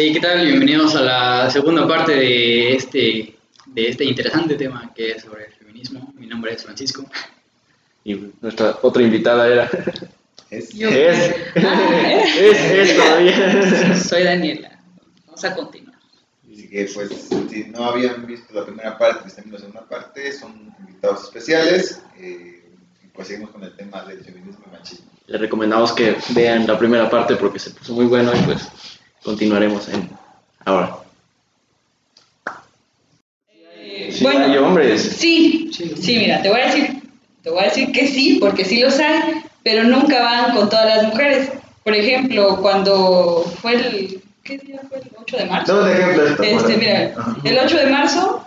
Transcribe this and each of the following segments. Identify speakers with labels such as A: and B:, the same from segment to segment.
A: Hey, ¿qué tal? Bienvenidos a la segunda parte de este, de este interesante tema que es sobre el feminismo. Mi nombre es Francisco.
B: Y nuestra otra invitada era.
C: Es,
A: Yo.
B: Es.
D: Ah,
B: Es, es todavía.
D: Soy Daniela. Vamos a continuar.
C: Así que, pues, si no habían visto la primera parte, y están viendo la segunda parte, son invitados especiales. eh, y pues seguimos con el tema del feminismo y machismo.
B: Les recomendamos que vean la primera parte porque se puso muy bueno y pues continuaremos en ahora. Sí, hay hombres.
D: Sí, sí, mira, te voy a decir, te voy a decir que sí, porque sí los hay, pero nunca van con todas las mujeres. Por ejemplo, cuando fue el, ¿qué día fue el 8 de marzo?
C: Ejemplo de esto.
D: Este, mira,
C: ejemplo. Ajá.
D: el 8 de marzo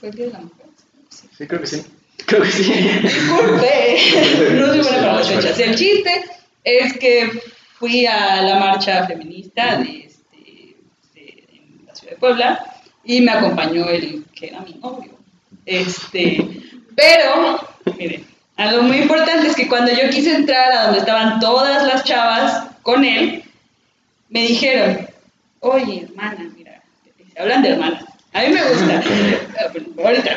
D: fue el día de la mujer. Sí.
B: Sí, creo que sí. Creo que sí.
D: Disculpe, no soy buena para las fechas. El chiste es que fui a la marcha feminista de, este, de- en la ciudad de Puebla y me acompañó el que era mi novio. Este, pero, miren, algo muy importante es que cuando yo quise entrar a donde estaban todas las chavas con él, me dijeron, oye, hermana, mira, se hablan de hermanas. A mí me gusta. Ahorita.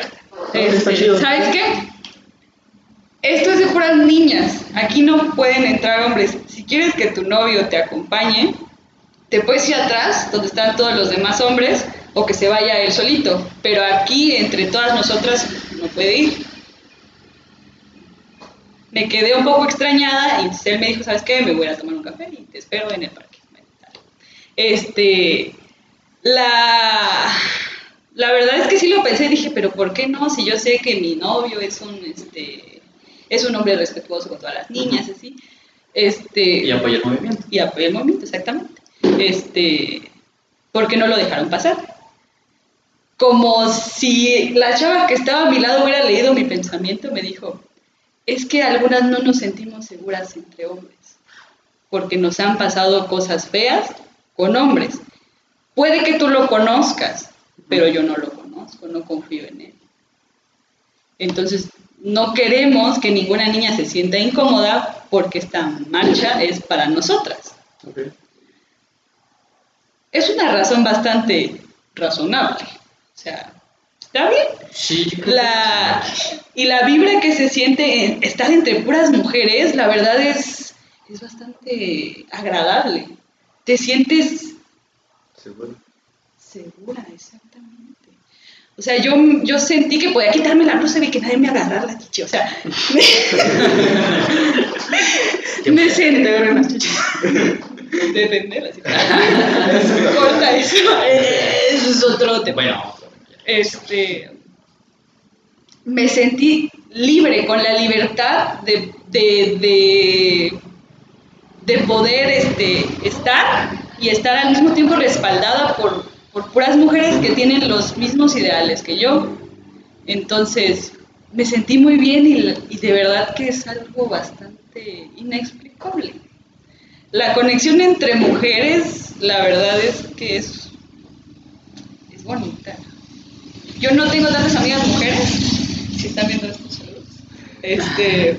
D: Este. ¿Sabes qué? Esto es de puras niñas. Aquí no pueden entrar hombres. Si quieres que tu novio te acompañe, te puedes ir atrás, donde están todos los demás hombres, o que se vaya él solito. Pero aquí, entre todas nosotras, no puede ir. Me quedé un poco extrañada y él me dijo, ¿sabes qué? Me voy a tomar un café y te espero en el parque. Este, la, la verdad es que sí lo pensé, dije, pero ¿por qué no? Si yo sé que mi novio es un, este, es un hombre respetuoso con todas las niñas, así. Este,
A: Y apoya el movimiento.
D: y apoya el movimiento, exactamente. Este, ¿por qué no lo dejaron pasar? Como si la chava que estaba a mi lado hubiera leído mi pensamiento, me dijo, es que algunas no nos sentimos seguras entre hombres, porque nos han pasado cosas feas con hombres. Puede que tú lo conozcas, pero yo no lo conozco, no confío en él. Entonces, no queremos que ninguna niña se sienta incómoda porque esta marcha es para nosotras.
B: Ok.
D: Es una razón bastante razonable. O sea, está bien.
A: Sí,
D: La, y la vibra que se siente en estar entre puras mujeres, la verdad es, es bastante agradable. Te sientes
B: Seguro.
D: segura, exactamente. O sea, yo, yo sentí que podía quitarme la blusa y que nadie me agarrara la chichi. O sea, me senté Defenderla, así. Corta eso. Eso es otro tema.
A: Bueno,
D: Este, me sentí libre, con la libertad de, de, de, de poder este, estar y estar al mismo tiempo respaldada por, por puras mujeres que tienen los mismos ideales que yo. Entonces, me sentí muy bien y, de verdad que es algo bastante inexplicable. La conexión entre mujeres, la verdad es que es, es bonita. Yo no tengo tantas amigas mujeres, si están viendo estos saludos. Este,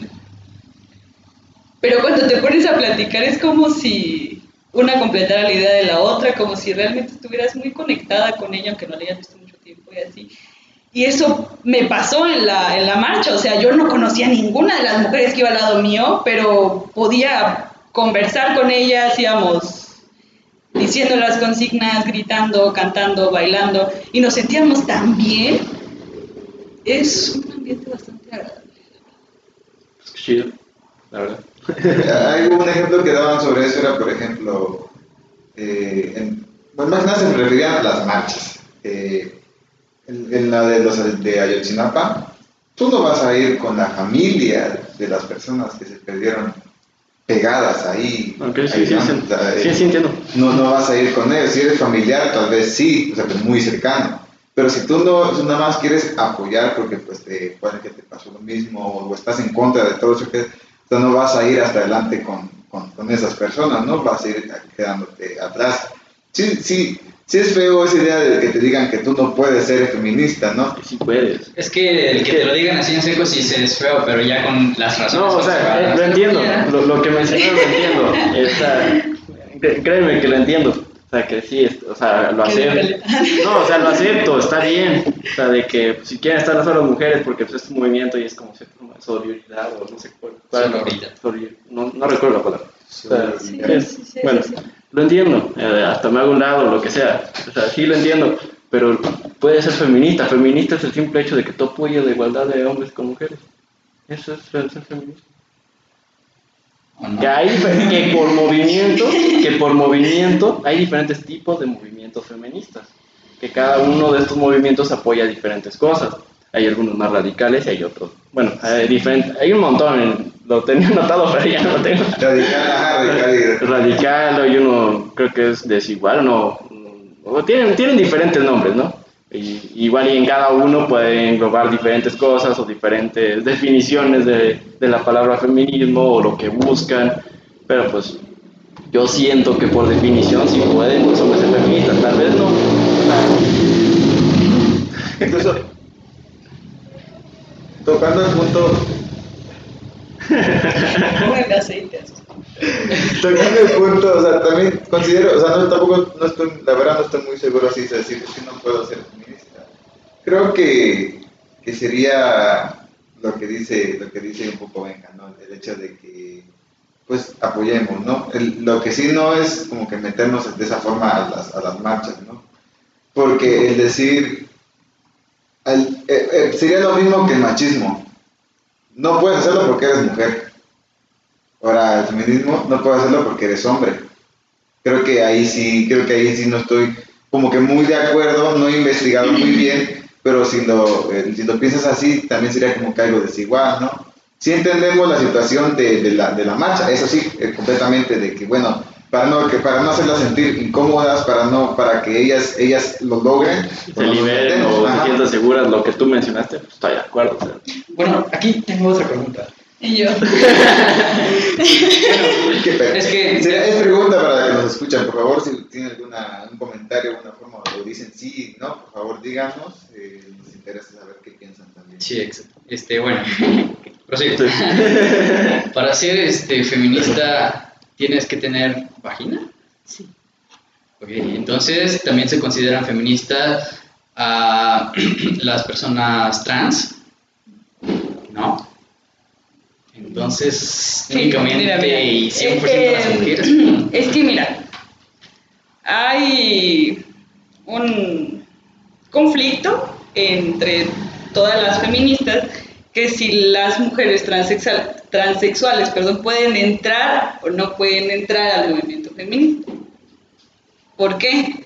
D: pero cuando te pones a platicar es como si una completara la idea de la otra, como si realmente estuvieras muy conectada con ella, aunque no la hayas visto mucho tiempo y así. Y eso me pasó en la, en la marcha, o sea, yo no conocía a ninguna de las mujeres que iba al lado mío, pero podía conversar con ellas, íbamos diciendo las consignas, gritando, cantando, bailando, y nos sentíamos tan bien. Es un ambiente bastante agradable.
B: Es chido, la verdad.
C: Hay un ejemplo que daban sobre eso, era por ejemplo, eh, en, más nada se referían a las marchas. Eh, en, en la de los de Ayotzinapa, tú no vas a ir con la familia de las personas que se perdieron pegadas ahí.
B: Ok, sí,
C: ahí,
B: sí,
C: ¿no?
B: sí, sí,
C: eh,
B: sí, entiendo.
C: no, no vas a ir con ellos. Si eres familiar, tal vez sí, o sea, pues muy cercano. Pero si tú no, nada más quieres apoyar porque pues te puede que te pasó lo mismo o estás en contra de todo eso que tú no vas a ir hasta adelante con, con, con esas personas, ¿no? Vas a ir quedándote atrás. Sí, sí, sí es feo esa idea de que te digan que tú no puedes ser feminista, ¿no?
B: Sí puedes.
A: es que el que te lo digan así en seco sí se es feo, pero ya con las razones.
B: No, o sea, eh, lo entiendo. Lo, lo que mencionaron lo entiendo. Está- créeme que lo entiendo. Sea, que sí, o sea, lo
D: Que
B: acepto. No, o sea, lo acepto, está bien. O sea, de que pues, si quieren estar las las mujeres porque pues, es un movimiento y es como cierta forma de solidaridad o no sé cuál. cuál- no, no recuerdo la palabra. O sea,
D: Sí,
B: es-
D: sí, sí,
B: bueno,
D: sí, sí.
B: lo entiendo, eh, hasta me hago un lado, lo que sea. O sea, sí lo entiendo, pero puede ser feminista. Feminista es el simple hecho de que tú apoyas la igualdad de hombres con mujeres. Eso es ser ser feminista. Que hay que por movimiento, que por movimiento hay diferentes tipos de movimientos feministas. Que cada uno de estos movimientos apoya diferentes cosas. Hay algunos más radicales y hay otros. Bueno, hay, diferente, hay un montón. Lo tenía anotado, pero ya no lo tengo.
C: Radical, ajá, radical
B: Radical, hay uno creo que es desigual, no. tienen, tienen diferentes nombres, ¿no? Y, igual y en cada uno puede englobar diferentes cosas o diferentes definiciones de, de la palabra feminismo o lo que buscan, pero pues yo siento que por definición si pueden los hombres ser feministas, tal vez no.
C: Incluso, tocando el punto,
D: aceite
C: tocando el punto, o sea, también considero, o sea, no, tampoco, no estoy, la verdad no estoy muy seguro así de decir, es que no puedo ser feminista. Creo que, que sería lo que dice, lo que dice un poco Venga, ¿no? El hecho de que, pues, apoyemos, ¿no? Lo que sí no es como que meternos de esa forma a las, a las marchas, ¿no? Porque el decir, eh, eh, sería lo mismo que el machismo. No puedes hacerlo porque eres mujer. Ahora, el feminismo no puedes hacerlo porque eres hombre. Creo que ahí sí, creo que ahí sí no estoy como que muy de acuerdo, no he investigado muy bien, pero si lo, eh, si lo piensas así, también sería como que algo desigual, ¿no? Sí entendemos la situación de, de la, de la marcha, eso sí, eh, completamente, de que, bueno, para no, que para no hacerlas sentir incómodas, para no para que ellas ellas lo logren,
B: Se
C: pues
B: liberen o se sientan seguras lo que tú mencionaste, pues estoy de acuerdo. o sea.
A: Bueno, aquí tengo otra pregunta.
D: Y yo.
A: Es que-
C: Sí, es pregunta para que nos escuchan, por favor, si tienen alguna un comentario, alguna forma o dicen sí, no, por favor díganos, eh, nos interesa saber qué piensan también.
A: Sí, exacto. Este, bueno, prosigo. Para ser este, feminista, ¿tienes que tener vagina?
D: sí.
A: Ok, entonces también se consideran feministas a las personas trans, ¿no? Entonces,
D: Sí,
A: únicamente
D: mira, mira.
A: y 100%
D: Es que-
A: las mujeres.
D: Es que mira, hay un conflicto entre todas las feministas que si las mujeres transexual- transexuales perdón, pueden entrar o no pueden entrar al movimiento feminista. ¿Por qué?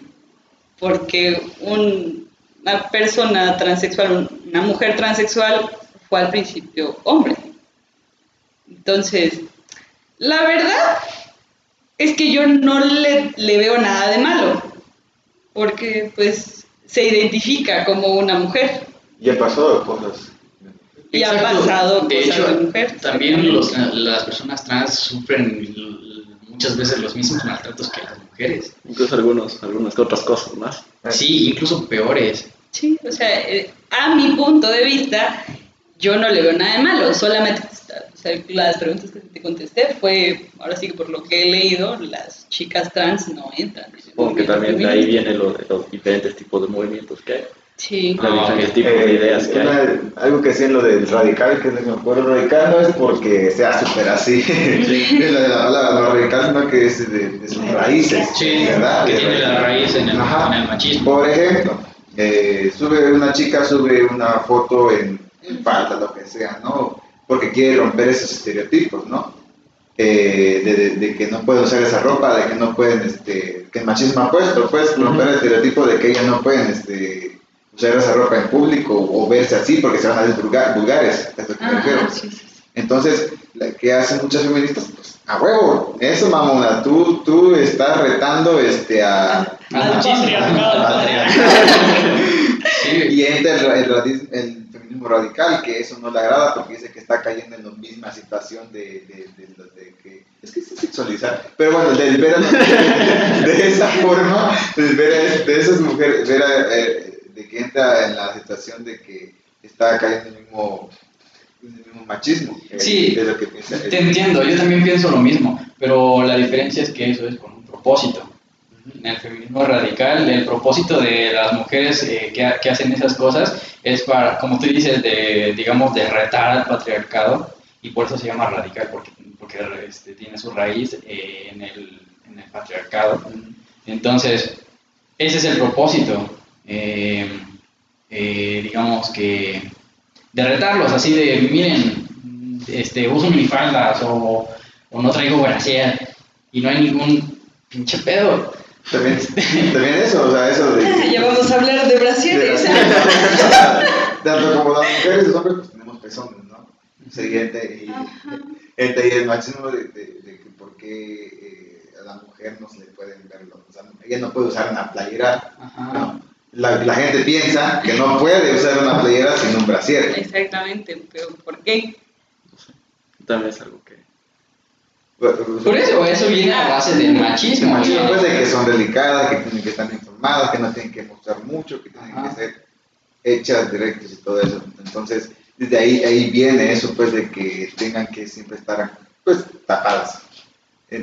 D: Porque un- una persona transexual, una mujer transexual fue al principio hombre. Entonces, la verdad es que yo no le, le veo nada de malo, porque pues se identifica como una mujer
C: Ya pasó cosas.
D: y ha pasado
A: de
D: cosas
A: hecho,
D: de mujer.
A: También los- las personas trans sufren muchas veces los mismos maltratos que las mujeres.
B: Incluso algunos, algunas que otras cosas más.
A: Sí, incluso peores.
D: Sí, o sea, eh, a mi punto de vista, yo no le veo nada de malo, solamente o sea, las preguntas que te contesté fue, ahora sí que por lo que he leído, las chicas trans no entran.
B: Supongo que también de ahí viene lo de los diferentes tipos de movimientos que hay,
D: Sí.
A: Ah,
B: diferentes
A: ok.
B: tipos de
C: Eh,
B: ideas que hay.
C: una- algo que decían lo del radical, que es lo que me acuerdo, radical no es porque sea súper así, es la de la palabra, no radical, sino que es de, de sus raíces,
A: Sí,
C: ¿verdad?
A: que tiene la raíz en el,
C: Ajá.
A: en el machismo.
C: Por ejemplo, eh, sube una chica, sube una foto en, en falda, lo que sea, ¿no? Porque quiere romper esos estereotipos, ¿no? Eh, de, de- de que no pueden usar esa ropa, de que no pueden, este, que el machismo ha puesto, pues, romper el estereotipo de que ellas no pueden, este, usar esa ropa en público o verse así porque se van a ver vulga- vulgares, es lo que me
D: Ah,
C: refiero.
D: sí, sí, sí.
C: Entonces, que hacen muchas feministas, pues, a huevo, eso mamona, tú, tú estás retando este, a,
D: patriarcado.
A: Al patriarcado. Sí,
C: y entra el, el el feminismo radical, que eso no le agrada porque dice que está cayendo en la misma situación de, de, de, de que... Es que es sexualizar, pero bueno, del ver a las mujeres de esa forma, ver a, de esas mujeres, ver a, eh, de que entra en la situación de que está cayendo en el mismo, en el mismo machismo. eh,
A: Sí,
C: es lo que piensa
A: Te entiendo, yo también pienso lo mismo, pero la diferencia es que eso es con un propósito. En el feminismo radical, el propósito de las mujeres eh, que, que, hacen esas cosas es para, como tú dices, de, digamos, de retar al patriarcado y por eso se llama radical, porque, porque este, tiene su raíz eh, en, el, en, el, patriarcado. Entonces, ese es el propósito, eh, digamos que, de retarlos, así de, miren, este, uso minifaldas o, o no traigo brasier y no hay ningún pinche pedo.
C: También, también eso, o sea, eso de...
D: Ya vamos a hablar de brasieres.
C: Tanto como las mujeres y los hombres, pues tenemos pezones, ¿no? Siguiente, y, este, y el machismo de, de, de que por qué eh, a la mujer no se le pueden ver los... O sea, ella no puede usar una playera, ¿no? La, la, gente piensa que no puede usar una playera sin un brasier.
D: Exactamente, pero ¿por qué?
B: También es algo que
A: por eso, eso viene a base del machismo.
C: El machismo pues, de que son delicadas, que tienen que estar informadas, que no tienen que mostrar mucho, que tienen Ajá. que ser hechas directas y todo eso. Entonces, desde ahí, ahí viene eso, pues, de que tengan que siempre estar, pues, tapadas.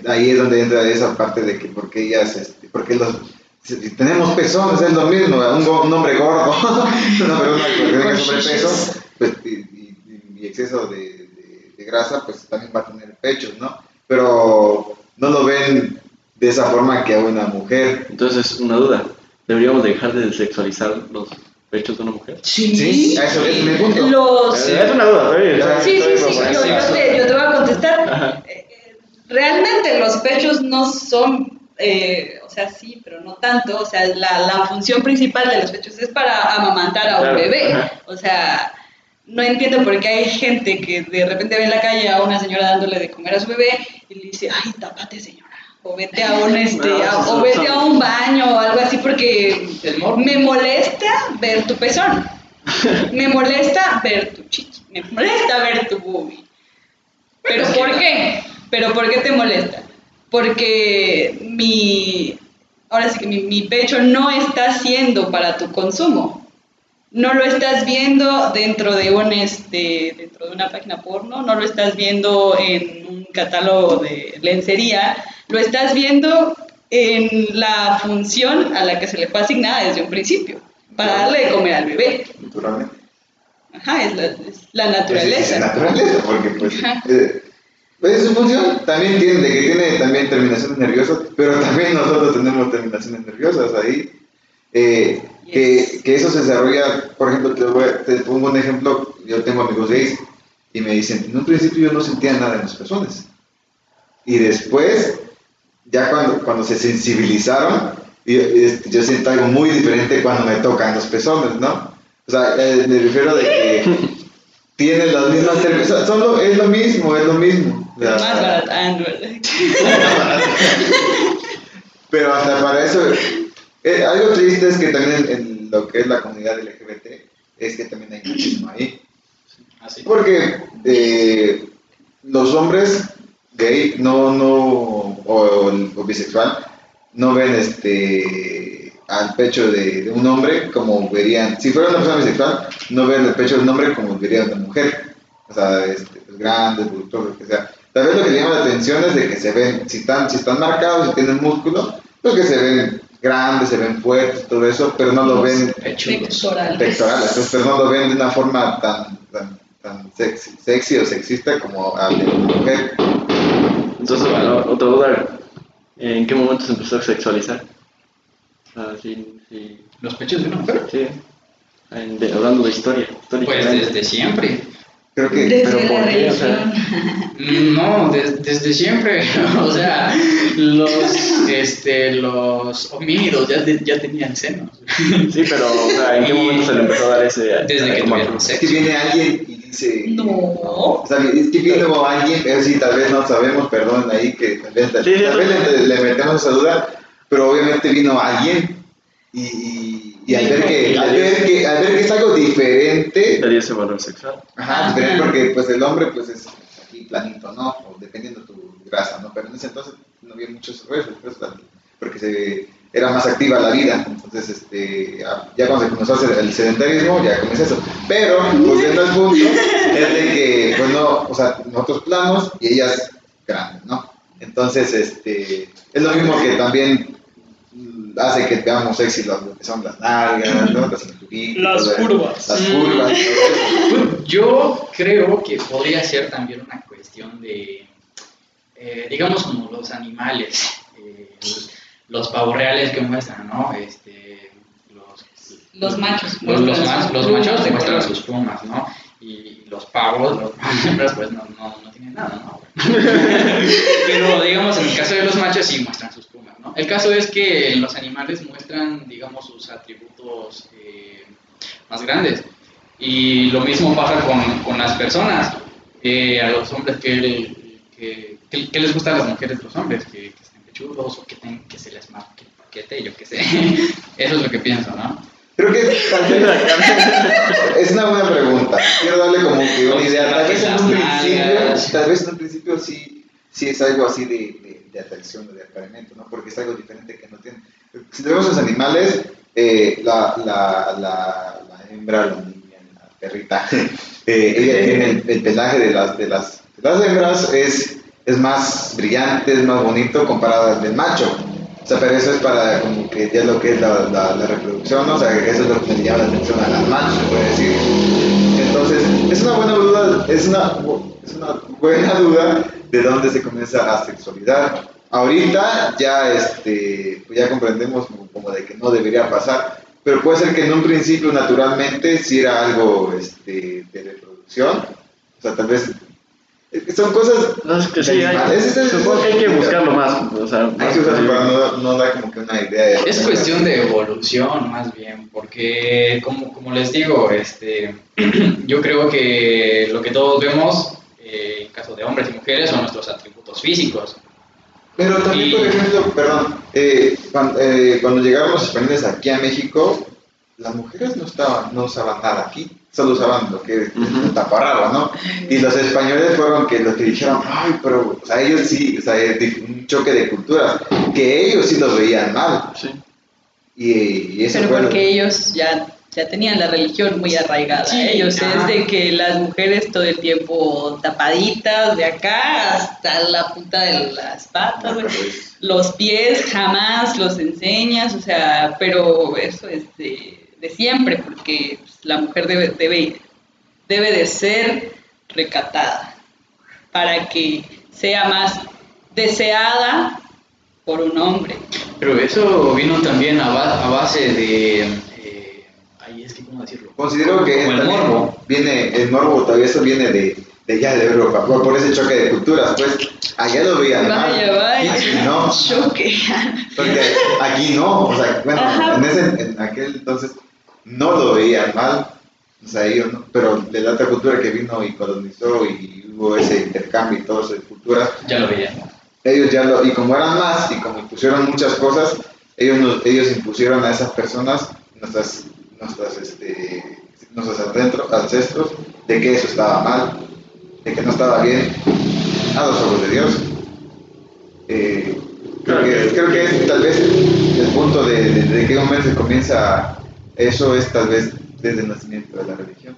C: Ahí es donde entra esa parte de que porque ellas, este, porque los, si tenemos pezones, es lo mismo, un, un hombre gordo, una persona que tenga sobrepeso, pues, y, y, y exceso de, de, de, grasa, pues también va a tener pechos, ¿no? Pero no lo ven de esa forma que a una mujer.
B: Entonces, una duda, ¿deberíamos dejar de sexualizar los pechos de una mujer?
D: Sí,
C: sí eso es mi punto.
D: Los...
B: Es una duda, ¿sabes?
D: Sí, sí, sí, yo, yo, te, yo, te, voy a contestar. Eh, realmente los pechos no son, eh, o sea, sí, pero no tanto. O sea, la, la, función principal de los pechos es para amamantar a un claro. bebé. Ajá. O sea no entiendo por qué hay gente que de repente ve en la calle a una señora dándole de comer a su bebé y le dice, ay, tápate señora, o vete a un, este, a, o vete a un baño o algo así porque me molesta ver tu pezón, me molesta ver tu chichi, me molesta ver tu boobie. ¿Pero por qué? ¿Pero por qué te molesta? Porque mi, ahora sí que mi, mi pecho no está siendo para tu consumo no lo estás viendo dentro de un este dentro de una página porno, no lo estás viendo en un catálogo de lencería, lo estás viendo en la función a la que se le fue asignada desde un principio, para darle de comer al bebé.
C: Naturalmente.
D: Ajá, es la, es la naturaleza.
C: Es, es naturaleza, porque pues, eh, pues su función también tiene, que tiene también terminaciones nerviosas, pero también nosotros tenemos terminaciones nerviosas ahí. Eh, que, que, eso se desarrolla, por ejemplo, te, voy, te, pongo un ejemplo, yo tengo amigos gays y me dicen, en un principio yo no sentía nada en las personas. Y después, ya cuando, cuando se sensibilizaron, yo, yo, siento algo muy diferente cuando me tocan los pezones, ¿no? O sea, eh, me refiero de que tienen las mismas cervezas, son lo, es lo mismo, es lo mismo.
D: Más baratando.
C: Pero hasta para eso eh, algo triste es que también en, lo que es la comunidad LGBT es que también hay machismo ahí.
A: ¿Así?
C: Porque eh, los hombres gay no, no, o, o, bisexual no ven este al pecho de, de, un hombre como verían, si fuera una persona bisexual, no ven el pecho de un hombre como vería una mujer. O sea, este, pues, grande, voluptuoso, lo que sea. Tal vez lo que llama la atención es de que se ven, si están, si están marcados, si tienen músculo, pues que se ven grandes, se ven fuertes, todo eso, pero no lo ven
D: pectorales,
C: pectorales pero no lo ven de una forma tan, tan, tan sexy, sexy o sexista como a una mujer.
B: Entonces, bueno, otra duda, ¿en qué momento se empezó a sexualizar? Sí, sí.
A: ¿Los pechos de una mujer?
B: Sí, en, de, hablando de historia.
A: Pues desde siempre.
C: Creo que,
D: desde
C: pero ¿por qué? O sea,
A: No, des, desde siempre. o sea, los, este, los homínidos ya, de, ya tenían senos.
B: Sí, pero o sea, ¿en qué momento se le empezó a dar ese...
A: Desde que tuvieron
C: es que
A: sexo.
C: viene alguien y dice...
D: No.
C: O sea, es que viene alguien, eso sí, tal vez no sabemos, perdón ahí, que tal vez, tal
B: Sí, sí,
C: vez le, le metemos esa duda, pero obviamente vino alguien y, y, y al, ver que, al, ver que, al ver que es algo diferente,
B: ese valor sexual.
C: Ajá, diferente porque pues el hombre pues es aquí planito, ¿no? O dependiendo de tu grasa, ¿no? Pero en ese entonces no había muchos rollos, pues, porque se, era más activa la vida. Entonces, este, ya, cuando se comenzó a hacer el sedentarismo, ya comienza eso. Pero, volviendo al punto, es de que, pues no, o sea, nosotros planos y ellas grandes, ¿no? Entonces, este, es lo mismo que también hace que veamos sexy lo que son las nalgas, ¿no? las
D: curvas.
C: Las
A: Mm.
C: curvas, todo eso.
A: Pues, Yo creo que podría ser también una cuestión de, eh, digamos, como los animales, eh, los, los pavos reales que muestran, ¿no? Este, los,
D: Los machos.
A: los, los, los machos
D: de
A: muestran
D: color.
A: sus plumas, ¿no? Y los pavos, los hembras, pues no, no, no tienen nada, ¿no? Pero digamos, en el caso de los machos sí muestran sus plumas, ¿no? El caso es que los animales muestran, digamos, sus atributos eh, más grandes. Y lo mismo pasa con, con las personas. Eh, a los hombres que, que, que- que les gustan a las mujeres los hombres, que, estén pechudos o que, ten- que se les marque el paquete, yo qué sé. Eso es lo que pienso, ¿no?
C: Creo que vez es una buena pregunta. Quiero darle como que una idea. Tal vez en un principio, tal vez en un principio sí, sí es algo así de, de, de atracción o de apareamiento, ¿no? Porque es algo diferente que no tiene. Si vemos los animales, eh, la, la, la, la hembra, la niña, la perrita, eh, ella tiene el, el pelaje de las, de las, de las hembras, es, es más brillante, es más bonito comparado al del macho. O sea, pero eso es para como que ya lo que es la, la, la reproducción, ¿no? O sea, eso es lo que le llama la atención a las machos, se puede decir. Entonces, es una buena duda, es una, es una buena duda de dónde se comienza la sexualidad. Ahorita ya, este, pues ya comprendemos como, como de que no debería pasar, pero puede ser que en un principio naturalmente sí era algo este, de reproducción. O sea, tal vez son cosas
B: No, es que sí, hay,
C: Ese es-
B: supongo que hay que buscarlo más. O sea,
C: hay que para no, no dar como que una idea. de-
A: Es cuestión de evolución más bien, porque como, como les digo, este, yo creo que lo que todos vemos, caso de hombres y mujeres, son nuestros atributos físicos.
C: Pero también,
A: Y-
C: por ejemplo, perdón, eh, cuando, eh, cuando llegaron los españoles aquí a México, las mujeres no estaban, no usaban nada aquí, solo usaban lo que es
B: Ujú.
C: el taparrabo, ¿no? Y los españoles fueron que los que dijeron, ay, pero, o sea, ellos sí, o sea, un choque de culturas, que ellos sí los veían mal.
B: sí.
C: Y, y eso
D: Pero
C: fue lo-
D: porque ellos ya, ya tenían la religión muy arraigada.
A: Sí,
D: ellos
A: ajá.
D: es de que las mujeres todo el tiempo tapaditas, de acá hasta la punta de las patas, los pies jamás los enseñas, o sea, pero eso es de, de siempre, porque pues, la mujer debe, debe, debe de ser recatada para que sea más deseada por un hombre.
A: Pero eso vino también a, ba- a base de... eh, ay, es que, ¿cómo decirlo?
C: Considero que
A: el morbo.
C: viene, el morbo todavía eso viene de, de allá de Europa, por, por ese choque de culturas, pues allá lo veían mal,
D: Vaya, vaya.
C: aquí no,
D: Choque.
C: porque aquí no, o sea, bueno,
D: Ajá.
C: en, ese, en aquel entonces no lo veían mal, o sea, ellos no, pero de la otra cultura que vino y colonizó y hubo ese intercambio y todo eso de culturas,
A: Ya lo veía.
C: ellos ya lo, y como eran más y como impusieron muchas cosas, ellos, nos- ellos impusieron a esas personas nuestras, nuestras, este, nuestros ancestros, ancestros de que eso estaba mal, de que no estaba bien a los ojos de Dios. Eh, creo, que, creo que es tal vez el punto de, de, de qué momento se comienza eso es tal vez desde el nacimiento de la religión.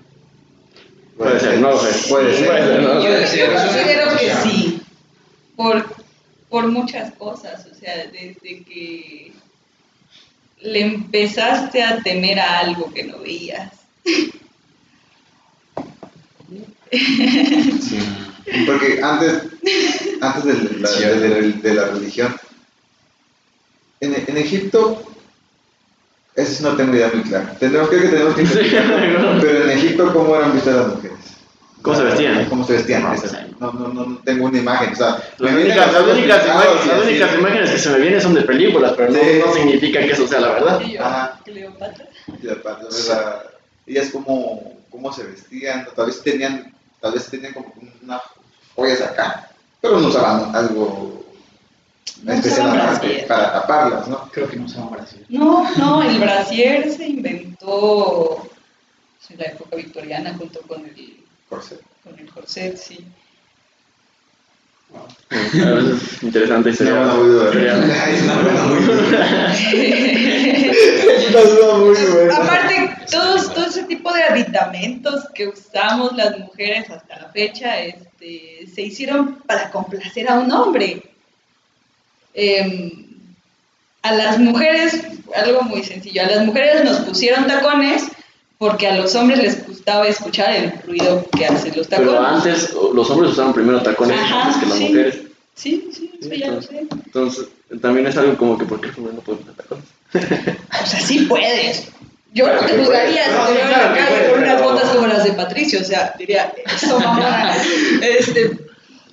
B: Puede ser, no sé.
C: Puede ser.
B: Puede ser, ¿no?
D: Yo,
A: Puede ser,
D: yo considero que sí, por, por muchas cosas, o sea, desde que le empezaste a temer a algo que no veías.
C: Sí. Porque antes, antes de la, de la- de la religión, en, en Egipto, eso no tengo idea muy clara. Tendremos creo que tenemos que investigarlo, pero en Egipto, ¿cómo eran vistas las mujeres?
B: ¿Cómo se vestían?
C: ¿Cómo se vestían?
B: No, sí.
C: No, no, no, tengo una imagen. O sea,
B: Las únicas, las imágenes,
C: y
B: las
C: así.
B: únicas imágenes que se me vienen son de películas, pero no,
C: Sí.
B: no significa que eso sea la verdad.
C: Ajá.
D: Cleopatra.
C: Sea, ellas cómo, cómo se vestían, tal vez tenían, tal vez tenían como unas joyas acá, pero no usaban algo
D: No
C: especial
D: usaban brasier.
C: para taparlas, ¿no?
A: Creo que no a Brasil.
D: No, no, el brasier se inventó en la época victoriana junto con el,
C: Corset.
D: con el corset, sí.
B: A veces es interesante
C: Es una
B: historia.
C: buena muy dura.
B: historia.
C: Es una buena muy dura. Es una duda muy buena.
D: Aparte, todos, todo ese tipo de aditamentos que usamos las mujeres hasta la fecha este, se hicieron para complacer a un hombre. Em, a las mujeres, algo muy sencillo, a las mujeres nos pusieron tacones porque a los hombres les gustaba escuchar el ruido que hacen los tacones.
B: Pero antes los hombres usaban primero tacones
D: Ajá,
B: antes que las
D: sí.
B: mujeres.
D: Sí, sí, eso ya lo sé.
B: Entonces, también es algo como que ¿por qué el hombre no puede usar tacones?
D: O sea, sí puedes. Yo
C: Claro
D: no te juzgaría si
C: No,
D: te veo en
C: claro
D: la calle con unas
C: pero-
D: botas como las de Patricio, o sea, diría, eso mamona. este,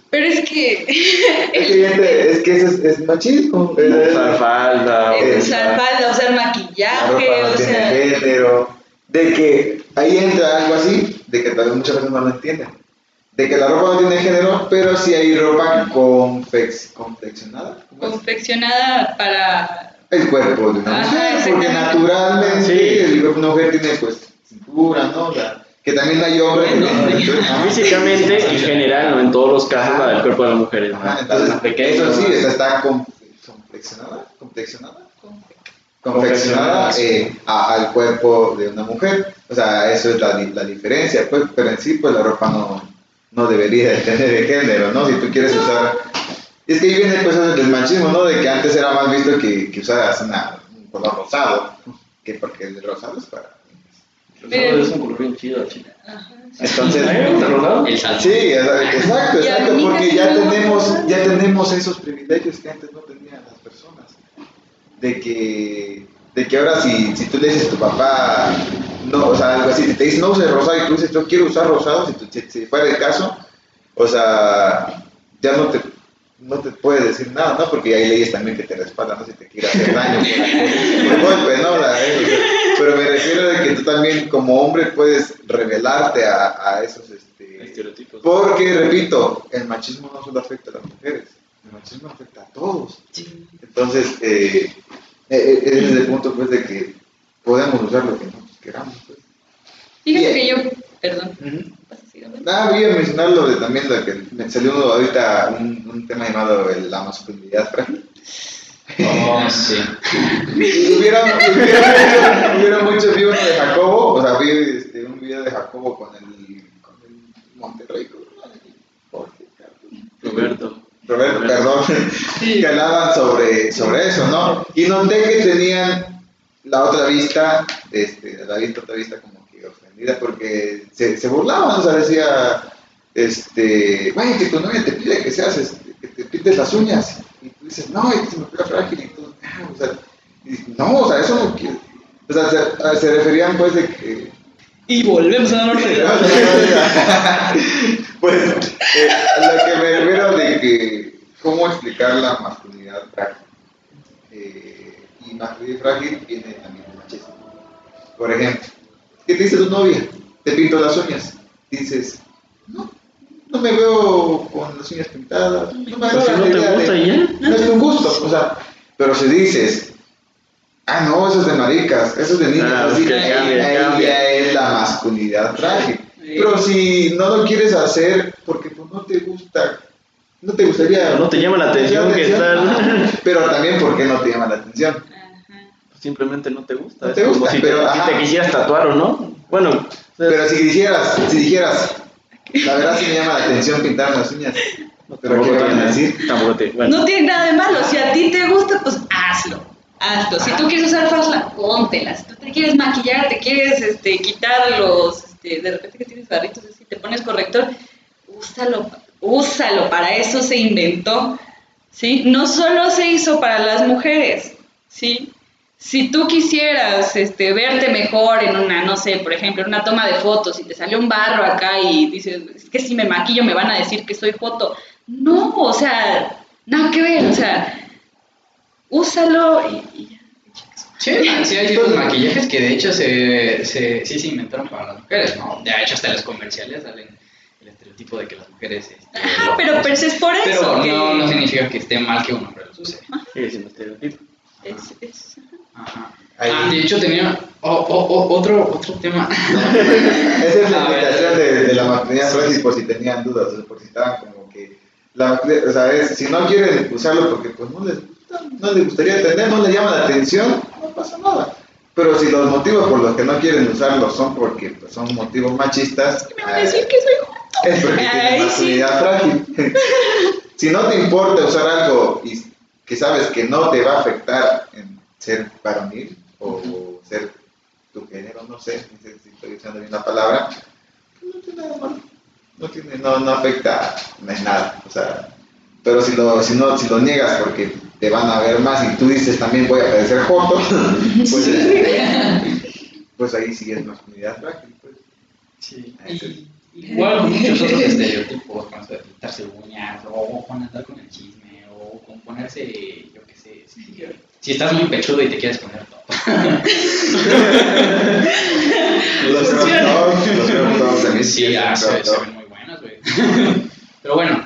D: pero es que
C: Es que, gente, es, que eso es, es machismo. Es-
B: usar falda. o-
D: eh, usar falda, usar maquillaje,
C: ropa no
D: o
C: tiene
D: sea,
C: género, de que ahí entra algo así, de que tal vez muchas veces no lo entienden, de que la ropa no tiene género, pero sí hay ropa confex, confeccionada, ¿cómo es?
D: confeccionada para
C: el cuerpo de una
D: Ajá,
C: mujer, porque naturalmente
B: Sí.
C: el cuerpo de una mujer tiene pues cintura, ¿no? Sea, que también hay hombres que ¿no?
B: Físicamente, en general, no en todos los casos, la del cuerpo de las mujeres. ¿no?
C: Ajá, entonces,
B: Más pequeño,
C: eso sí,
B: más-
C: esa está con- confeccionada, confeccionada, eh, a- al cuerpo de una mujer. O sea, eso es la, di- la diferencia, pues, pero en sí, pues la ropa no, no debería de tener de género, ¿no? Si tú quieres usar... Es que ahí viene pues eso del machismo, ¿no? De que antes era más visto que, que usaras una, un color rosado, que porque el rosado es para...
B: Rosado es un color bien chido, chico.
D: Ajá, sí.
C: Entonces...
B: ¿A mí me gusta el?
A: El.
C: Sí, exacto, exacto, porque ya tenemos, ya tenemos esos privilegios que antes no tenían las personas. De que, de que ahora si, si tú le dices a tu papá, no, o sea, algo así, si te dice no uses rosado y tú dices yo quiero usar rosado, si, tú- si, si fuera el caso, o sea, ya no te, no te puede decir nada, ¿no? Porque hay leyes también que te respaldan, ¿no? Si te quiere hacer daño por, por golpe, ¿no? La- eso, pero me refiero de que tú también como hombre puedes revelarte a, a esos, este,
B: Estereotipos.
C: porque, repito, el machismo no solo afecta a las mujeres, el machismo afecta a todos. Entonces, eh, eh, eh, ese es el punto, pues, de que podemos usar lo que nosotros queramos. Pues.
D: Fíjate
C: Bien.
D: que yo, perdón, ¿vas a decir algo?
C: Nada, voy a mencionar lo de también de que me salió ahorita un, un tema llamado el- la masculinidad frágil.
A: Oh, sí.
C: Hubiera, hubiera, hubiera muchos vi uno de Jacobo, o sea, vi este, un video de Jacobo con el, con el Monterrey.
B: Roberto.
C: Roberto, perdón, que hablaban sobre, sobre eso, ¿no? Y noté que tenían la otra vista, este, la vista, otra vista como que ofendida porque se, se burlaban, o sea, decía, este, güey, que tu novia te pide que seas, este, que te pintes las uñas, y tú dices, no, es que se me pega frágil, y tú, "Ah", o sea, y, no, o sea, eso no quiero, o sea, se, se referían pues de que
D: Y volvemos a la normalidad.
C: pues eh, a que me refiero de que cómo explicar la masculinidad frágil Eh, y masculinidad frágil viene también del machismo por ejemplo ¿qué te dice tu novia? te pinto las uñas dices no no me veo con las uñas pintadas no me
B: Pues si
C: agrada
B: no
C: la
B: te gusta
C: de-
B: ya.
C: no es un gusto o sea pero si dices Ah, no, eso es de maricas, eso es de niñas.
B: Ah,
C: así,
B: que
C: ahí,
B: cambia,
C: ahí
B: cambia.
C: ya es la masculinidad frágil. Pero si no lo quieres hacer porque pues, no te gusta, no te gustaría.
B: No te llama la
C: llama
B: atención que estás.
C: ajá. Pero también porque no te llama la atención.
D: Ajá.
B: Simplemente no te gusta.
C: No
B: Es
C: te
B: como
C: gusta,
B: si,
C: pero,
B: te, si te quisieras tatuar o no. Bueno,
C: Pero si dijeras, si dijeras, la verdad sí me llama la atención pintar las uñas. Pero ¿qué van a decir?
B: Tampoco te. Bueno.
D: No tiene nada de malo. Si a ti te gusta, pues hazlo. Hazlo. Si tú quieres usar falda, póntela. Si tú te quieres maquillar, te quieres este, quitar los. Este, de repente que tienes barritos así, te pones corrector, úsalo. Úsalo. Para eso se inventó. ¿Sí? No solo se hizo para las mujeres. ¿Sí? Si tú quisieras este, verte mejor en una, no sé, por ejemplo, en una toma de fotos y te salió un barro acá y dices, es que si me maquillo me van a decir que soy foto. No, o sea, nada que ver, o sea, úsalo y.
A: Sí, sí hay ciertos maquillajes que de hecho se, se, sí se inventaron para las mujeres, ¿no? De hecho, hasta en los comerciales salen el estereotipo de que las mujeres... este,
D: Ajá,
A: lo-
D: pero, pero es por eso
A: Pero
D: que
A: no, no significa que esté mal que un hombre los use.
B: Sigue siendo estereotipo.
D: es, es-
A: Ajá.
C: Ahí.
A: Ah, de hecho, tenía o- o- o- otro, otro tema.
C: Esa es la explicación de, de la masculinidad frágil por si tenían dudas, o sea, por si estaban como que. La, masculinidad- o sea, es, si no quieren usarlo porque pues no les no les gustaría tener, no les llama la atención, no pasa nada. Pero si los motivos por los que no quieren usarlo son porque pues, son motivos machistas,
D: me van a decir que soy
C: es porque
D: Ay, sí.
C: frágil. si no te importa usar algo y que sabes que no te va a afectar en ser varonil o ser tu género, no sé si estoy usando bien la palabra, no tiene nada malo. No, tiene, no, no afecta nada. O sea, pero si lo, si, no, si lo niegas porque te van a ver más y tú dices también voy a parecer joto, pues, pues ahí sí es masculinidad frágil. Pues.
A: Sí. Y, igual muchos otros estereotipos, como eso de pintarse uñas, o con andar con el chisme, o con ponerse, yo qué sé, si, estás muy pechudo y te quieres poner todo.
C: los crop los crop también
A: sí, ah, se, ven muy buenos, güey. Pero bueno,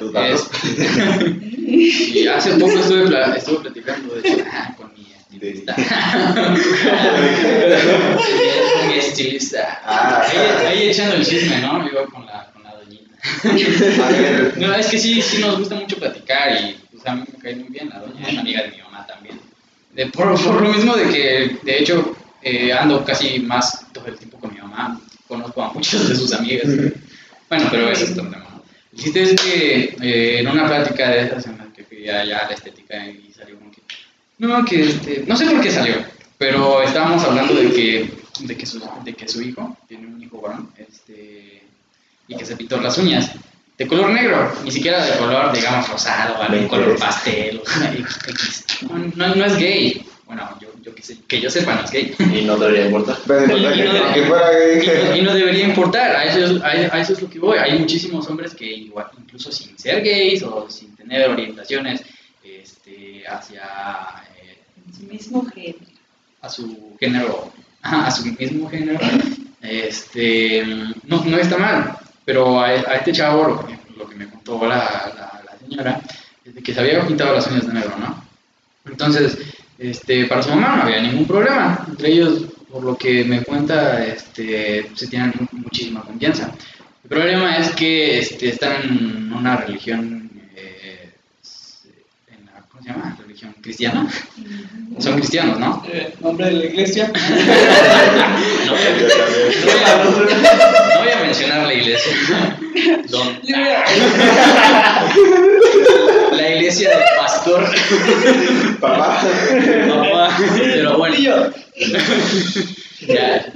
A: y hace poco estuve, estuve platicando de hecho, con mi estilista. con mi estilista. Ah. ahí, echando el chisme, ¿no? Iba con la, con la doñita. no, es que sí, sí nos gusta mucho platicar y pues, a mí me cae muy bien la doña, es amiga de mi mamá también. De, por, por, lo mismo de que, de hecho, eh, ando casi más todo el tiempo con mi mamá. Conozco a muchas de sus amigas. Bueno, pero eso es otro tema. El chiste es que eh, en una plática de esas en la que fui allá a la estética y salió como que, no, que este, no sé por qué salió, pero estábamos hablando de que, de que, su, de que su hijo, tiene un hijo varón, este, y que se pintó las uñas de color negro, ni siquiera de color, digamos, rosado, ¿vale? color pastel, no, no es gay, bueno, yo, yo que, sé, que yo sepa, no es gay.
B: Y no debería importar.
A: y, no, debería importar, a eso, a, eso, es lo que voy. Hay muchísimos hombres que igual, incluso sin ser gays o sin tener orientaciones este, hacia...
D: Eh, su mismo género.
A: A su género, a su mismo género, este, no, no está mal, pero a, este chavo lo que, lo que me contó la, la, la señora es de que se había pintado las uñas de negro, ¿no? Entonces, este, para su mamá no había ningún problema. Entre ellos, por lo que me cuenta, este, se tienen muchísima confianza. El problema es que este, están en una religión, eh, ¿cómo se llama? ¿Religión cristiana? Son cristianos, ¿no?
E: Eh, ¿Nombre de la iglesia?
A: no, voy a mencionar la iglesia. La iglesia del pastor.
C: Papá.
A: Papá. Pero bueno. ya.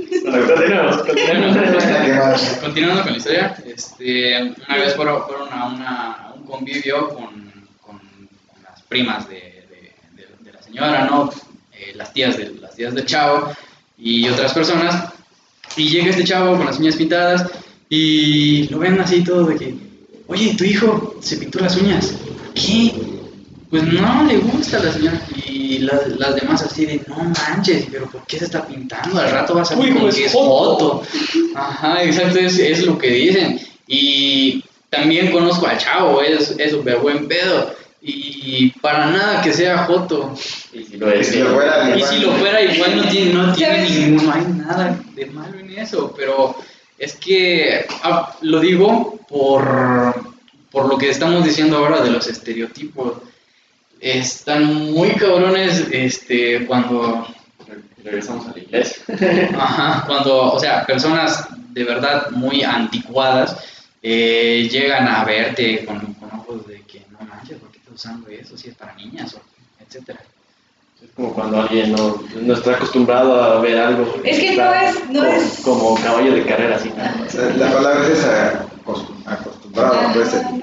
A: Continuando con la historia, este, una vez fueron, a, una, a, un convivio con, con, las primas de, de, de, la señora, ¿no? Eh, las tías de las tías del chavo y otras personas. Y llega este chavo con las uñas pintadas y lo ven así todo de que, oye, tu hijo se pintó las uñas. ¿Qué? Pues no le gusta a la señora. Y las demás así de, no manches, pero ¿por qué se está pintando? Al rato va a salir como que es foto. Ajá, exacto, es, es, lo que dicen. Y también conozco al chavo, es súper buen pedo. Y para nada que sea foto.
C: Y si lo, fuera,
A: y si lo fuera igual no tiene, no tiene ningún, no hay nada de malo en eso, pero es que ah, lo digo por, por lo que estamos diciendo ahora de los estereotipos. Están muy cabrones este, cuando
B: regresamos a la iglesia.
A: Ajá, cuando, o sea, personas de verdad muy anticuadas eh, llegan a verte con, con, ojos de que no manches, ¿por qué estás usando eso? Si es para niñas, o etcétera.
B: Es como cuando alguien no, no, está acostumbrado a ver algo.
D: Es que no es, no
B: como,
D: es.
B: Como caballo de carrera, así.
C: La palabra es acostumbrado.
D: Ah,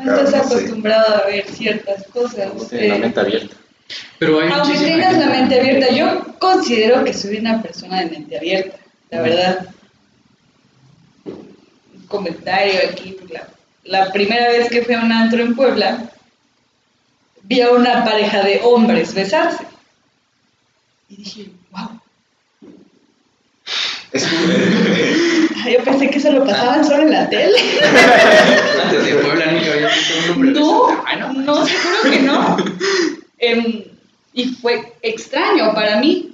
D: no estás acostumbrado a ver ciertas cosas.
B: Tiene la mente abierta.
A: Pero hay
D: Aunque tengas la mente abierta, yo considero que soy una persona de mente abierta, la verdad. Un comentario aquí. La, la primera vez que fui a un antro en Puebla, vi a una pareja de hombres besarse. Y dije, wow. Yo pensé que se lo pasaban solo en la tele.
A: Antes de Puebla nunca había visto un.
D: No, no, seguro que no. Em, y fue extraño para mí.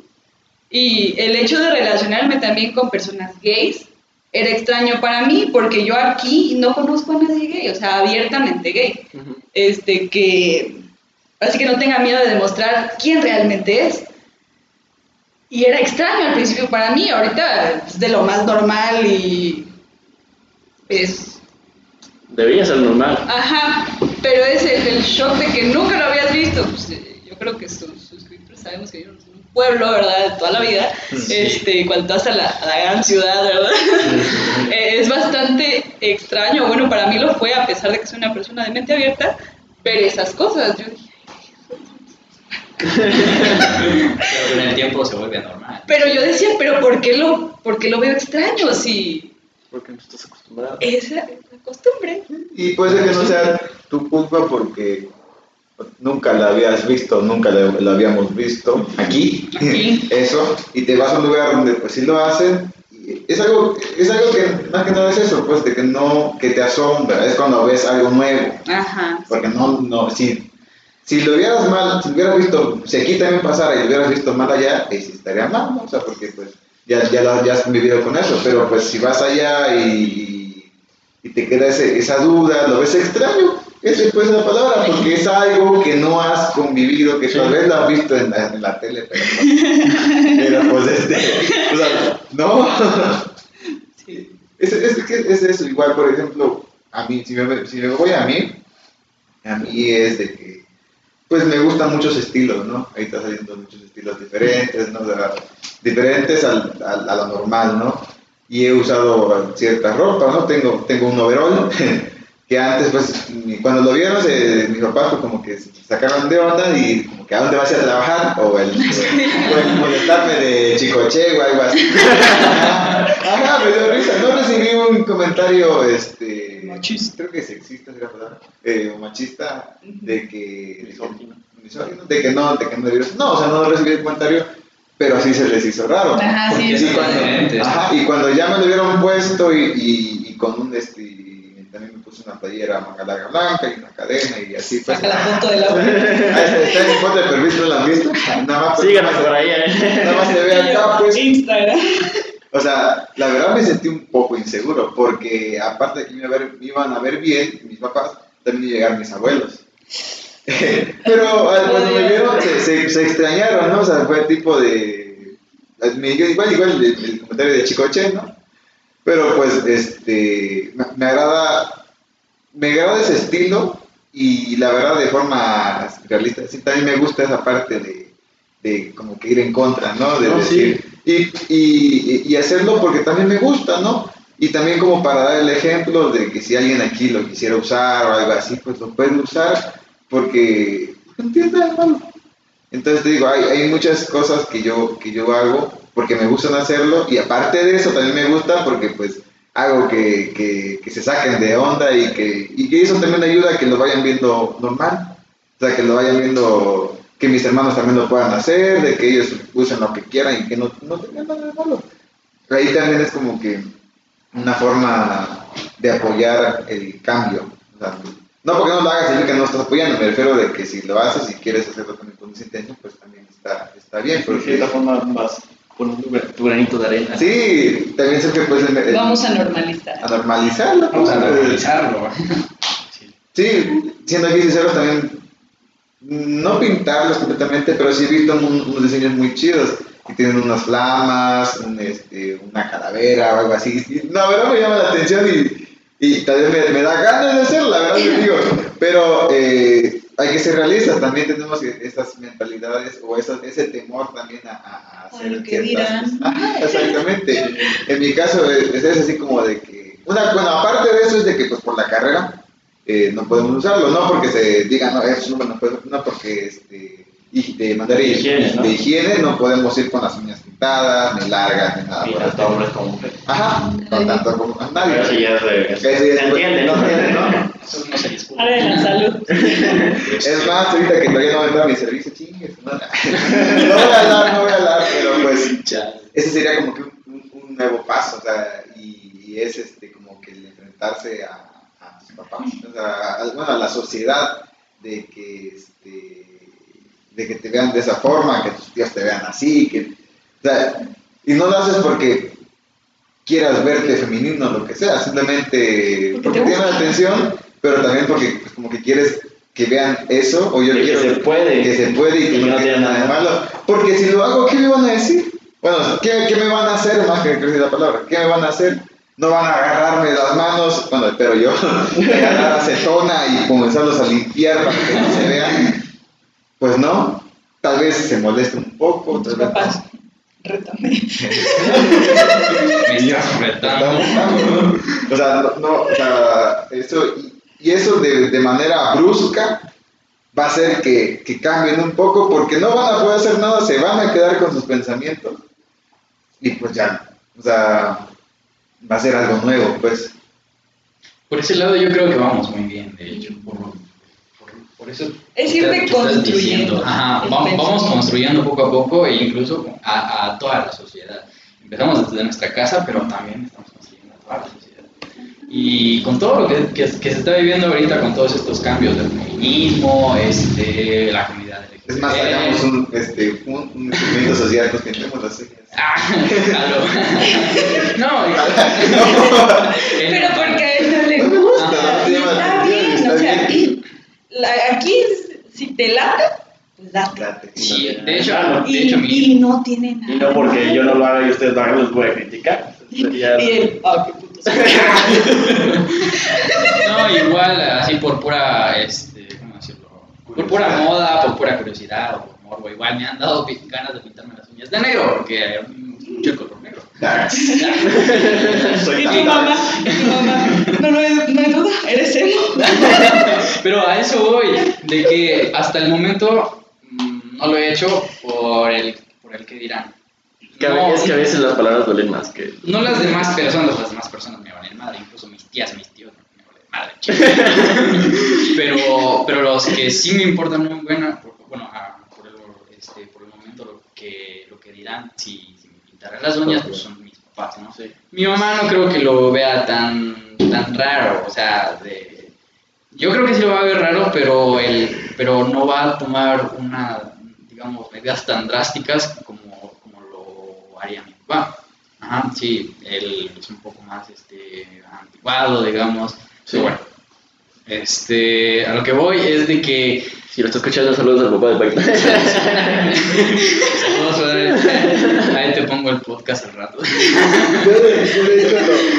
D: Y el hecho de relacionarme también con personas gays era extraño para mí porque yo aquí no conozco a nadie gay, o sea, abiertamente gay. Este que así que no tenga miedo de demostrar quién realmente es. Y era extraño al principio para mí, ahorita es de lo más normal y es...
B: Debería ser normal.
D: Ajá, pero es el, shock de que nunca lo habías visto. Pues, eh, yo creo que sus suscriptores sabemos que vivimos en un pueblo, ¿verdad? De toda la vida, este, cuando vas a la, a la gran ciudad, ¿verdad? Eh, es bastante extraño, bueno, para mí lo fue, a pesar de que soy una persona de mente abierta, ver esas cosas. Yo dije,
A: Pero con el tiempo se vuelve normal.
D: pero yo decía, pero ¿por qué lo, por qué lo veo extraño? Si
B: Porque no estás acostumbrado.
D: esa es la costumbre.
C: Y puede ser que no sea tu culpa porque nunca la habías visto, nunca la, la habíamos visto aquí,
D: Aquí.
C: eso, y te vas a un lugar donde pues sí lo hacen. y Es algo, es algo que más que nada es eso, pues de que no, que te asombra, es cuando ves algo nuevo,
D: Ajá.
C: porque no, no, si, si lo hubieras mal, si lo hubieras visto, si aquí también pasara y lo hubieras visto mal allá, pues sí estaría mal, ¿no? O sea, porque pues ya, ya, lo- ya has vivido con eso, pero pues si vas allá y, y te queda ese- esa duda, lo ves extraño, esa es pues la palabra, porque es algo que no has convivido, que tal vez lo has visto en la, en la tele, pero, no. pero pues este, o sea, no. Es, es, es eso, igual, por ejemplo, a mí, si me, si me voy a mí, a mí es de que, pues me gustan muchos estilos, ¿no? Ahí está saliendo muchos estilos diferentes, ¿no? O sea, diferentes al, al- a lo normal, ¿no? Y he usado cierta ropa, ¿no? Tengo, tengo un overall que antes, pues, cuando lo vieron, se- mis papás pues, como que se sacaron de onda y como que a dónde vas a trabajar o el, o el molestarme de chicoche o algo así. Ajá, me dio risa. No recibí un comentario, este...
A: Machista.
C: Creo que sexista es la palabra. Eh, o machista de que...
B: Misógino.
C: misógino, De que no, de que no debieron- No, o sea, no recibí el comentario, pero sí se les hizo raro.
D: Ajá, sí,
A: Porque
D: sí.
C: Y cuando, ajá, y cuando ya me lo hubieron puesto y, y, y con un este, y también me puse una playera manga larga blanca y una cadena y así pues.
D: Saca la foto de la
C: Ahí está, está en mi foto de perfil, no la han visto. Nada más,
B: Síganos
C: nada más-
B: por ahí, ¿eh?
C: Nada más se ve acá, pues.
D: Instagram.
C: O sea, la verdad me sentí un poco inseguro porque aparte de que me, iba a ver- me iban a ver bien mis papás, también llegaron mis abuelos. Pero ah, cuando me vieron se, se, se extrañaron, ¿no? O sea, fue tipo de... Me, dijeron igual, igual el, el comentario de Chicoche, ¿no? Pero pues, este, me, me agrada, me agrada ese estilo y la verdad de forma realista, sí, también me gusta esa parte de, de como que ir en contra, ¿no? De
B: No,
C: decir, y, y, y hacerlo porque también me gusta, ¿no? Y también como para dar el ejemplo de que si alguien aquí lo quisiera usar o algo así, pues lo puede usar porque no tiene nada malo. Entonces te digo, hay, hay muchas cosas que yo, que yo hago porque me gustan hacerlo y aparte de eso también me gusta porque pues hago que, que, que se saquen de onda y que, y que eso también ayuda a que lo vayan viendo normal. O sea, que lo vayan viendo, que mis hermanos también lo puedan hacer, de que ellos usen lo que quieran y que no, no tengan nada de malo. Ahí también es como que una forma de apoyar el cambio. O sea, no porque no lo hagas significa que no estás apoyando, me refiero de que si lo haces y quieres hacerlo también con esa intención, pues también está, está bien.
B: De
C: Porque,
B: cierta forma vas poniendo tu granito de arena.
C: sí, también sé que pues el- el-
D: Vamos a normalizar.
C: a normalizarlo.
A: Vamos a
C: pues,
A: normalizarlo. Sí.
C: Sí, siendo aquí sinceros también, no pintarlos completamente, pero sí he visto un- unos diseños muy chidos, que tienen unas flamas, un, este, una calavera o algo así. Y la verdad me llama la atención y, y tal vez me, me da ganas de hacerlo, la verdad les digo. Pero eh, hay que ser realistas, también tenemos esas mentalidades o esa- ese temor también a, a- hacer
D: ¿qué
C: ciertas
D: dirán?
C: Ajá, exactamente. En mi caso es, es así como de que, una, bueno, aparte de eso es de que pues por la carrera eh, no podemos usarlo, no porque se diga, no, eso no, no, porque este, y de manera
B: De higiene, ¿no?
C: de higiene no podemos ir con las uñas pintadas, ni largas, ni nada.
B: Y tanto hombres como mujeres.
C: Ajá, no tanto como a nadie.
B: Pero eso ya es de- se entiende, ¿no?
C: entiende, ¿no?
A: Eso no se discute.
D: Ahora de la salud.
C: Es más, ahorita que todavía no me entra mi servicio, chingues. No, no voy a hablar, no voy a hablar, pero pues ese sería como que un, un- un nuevo paso, o sea, y, y es este como que el enfrentarse a, a papás, o sea, a, bueno, a la sociedad de que este de que te vean de esa forma, que tus tíos te vean así, que o sea, y no lo haces porque quieras verte femenino o lo que sea, simplemente
D: Porque
C: porque
D: te
C: la atención, pero también porque pues, como que quieres que vean eso, o yo
B: De que
C: quiero
B: se puede.
C: que se puede y que no tiene nada de
B: nada.
C: malo. Porque si lo hago, ¿qué me van a decir? Bueno, ¿qué, qué me van a hacer? Más que decir la palabra, ¿qué me van a hacer? No van a agarrarme las manos, bueno, espero yo, agarrar acetona y comenzarlos a limpiar para que no se vean. Pues no, tal vez se moleste un poco, tal vez
D: papás, rétame.
A: Me estás retando.
C: O sea, no, no, o sea, eso, y, y eso de, de manera brusca va a hacer que, que cambien un poco porque no van a poder hacer nada, se van a quedar con sus pensamientos y pues ya, o sea, va a ser algo nuevo, pues.
A: Por ese lado yo creo que vamos muy bien, de hecho. Por, por- por eso
D: Es irte
A: estás
D: construyendo
A: diciendo. Ajá, vamos, vamos construyendo poco a poco e incluso a, a toda la sociedad. Empezamos desde nuestra casa, pero también estamos construyendo a toda la sociedad. Y con todo lo que, que- que se está viviendo ahorita, con todos estos cambios del feminismo, este, la comunidad.
C: Es más, hagamos un, este, un, un movimiento social, nos pintemos las cejas.
A: Ah, claro. no,
D: Pero porque a él no le gusta. Y está bien,
C: está
D: o sea,
C: bien.
D: y la- aquí si te late, pues date.
C: Date.
A: Sí, de hecho, de
D: Y,
A: hecho mi,
D: y no tiene nada.
B: Y no porque yo no lo haga y ustedes lo hagan, los voy a criticar. Sería-
D: Y él, ah, qué puto.
A: No, igual, así por pura, este. Por pura moda, por pura curiosidad o por morbo. Igual me han dado ganas de pintarme las uñas de negro porque mucho el color negro.
C: Soy
D: Y tu mamá, y mamá, no, no, hay, no hay duda, eres emo.
A: Pero a eso voy, de que hasta el momento mm, no lo he hecho por el, por el que dirán.
B: Que
A: No,
B: es que a veces las palabras duelen más que.
A: No las demás personas, las demás personas me valen madre, incluso mis tías, mis tíos madre. chico. pero, pero los que sí me importan muy buena, por- bueno, ah, por, el, este, por el momento lo que, lo que dirán, si, si me pintarán las uñas, pues son mis papás, ¿no?
B: Sí.
A: Mi mamá no creo que lo vea tan, tan raro, o sea, de, yo creo que sí lo va a ver raro, pero, el, pero no va a tomar una, digamos, medidas tan drásticas como, como lo haría mi papá. Ajá, sí, él es un poco más este, anticuado, digamos.
B: Sí.
A: Bueno, este, a lo que voy es de que
B: Si lo está escuchando, saludos al papá de Paquita.
A: Saludos, padre. Ahí te pongo el podcast al rato.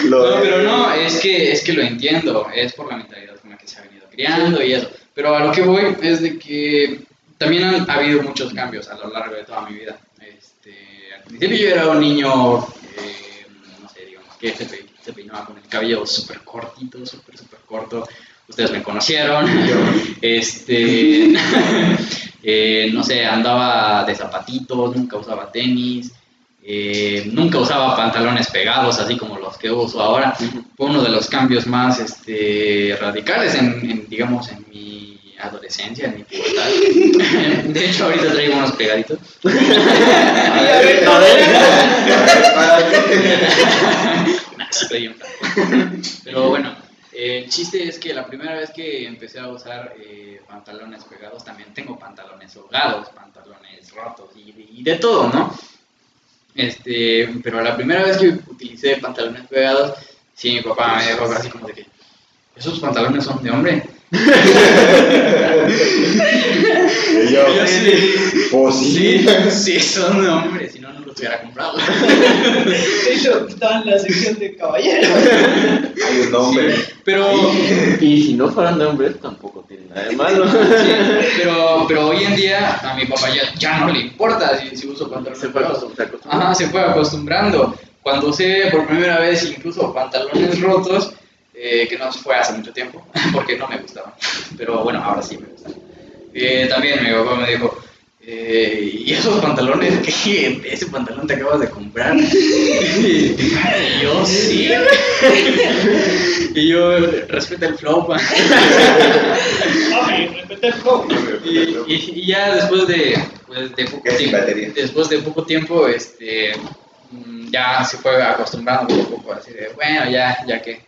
A: No, pero no, es que, es que lo entiendo, es por la mentalidad con la que se ha venido criando y eso. Pero a lo que voy es de que también han ha habido muchos cambios a lo largo de toda mi vida. Este, al principio yo era un niño, eh, no sé, digamos, que se, pe- se peinaba con el cabello súper cortito, súper, súper corto. Ustedes me conocieron. Este, eh, no sé, andaba de zapatitos, nunca usaba tenis. Eh, nunca usaba pantalones pegados, así como los que uso ahora. Fue uno de los cambios más este, radicales en, en, digamos, en mi adolescencia, en mi pubertad. De hecho, ahorita traigo unos pegaditos. Nah, Pero bueno, el chiste es que la primera vez que empecé a usar eh, pantalones pegados, también tengo pantalones holgados, pantalones rotos y, y de todo, ¿no? Este, pero la primera vez que utilicé pantalones pegados, sí, mi papá me dijo así como de que, ¿esos pantalones son de hombre?
C: Y yo,
A: yo
C: pues sí.
A: sí, sí, son de hombre, si no, hubiera comprado.
D: De hecho, estaba en la sección de caballeros.
C: Hay un hombre.
A: Pero...
B: Y si no fueran de hombres, tampoco tiene nada de malo.
A: Sí, pero, pero hoy en día a mi papá ya, ya no le importa si, si uso pantalones
B: Se fue
A: pegados.
B: acostum- se acostumbró.
A: Ajá, se fue acostumbrando. Cuando usé por primera vez incluso pantalones rotos, eh, que no fue hace mucho tiempo, porque no me gustaban. Pero bueno, ahora sí me gustan. Eh, también mi papá me dijo, eh, ¿y esos pantalones? ¿Qué? ¿Ese pantalón te acabas de comprar? y yo, sí. y yo, respeta el flow, pa".
D: Mami, repete el flow.
A: Y, y- y ya después de, pues, de poco tiempo, después de poco tiempo, este, mm, ya se fue acostumbrando poco a poco, así de, bueno, ya, ya que.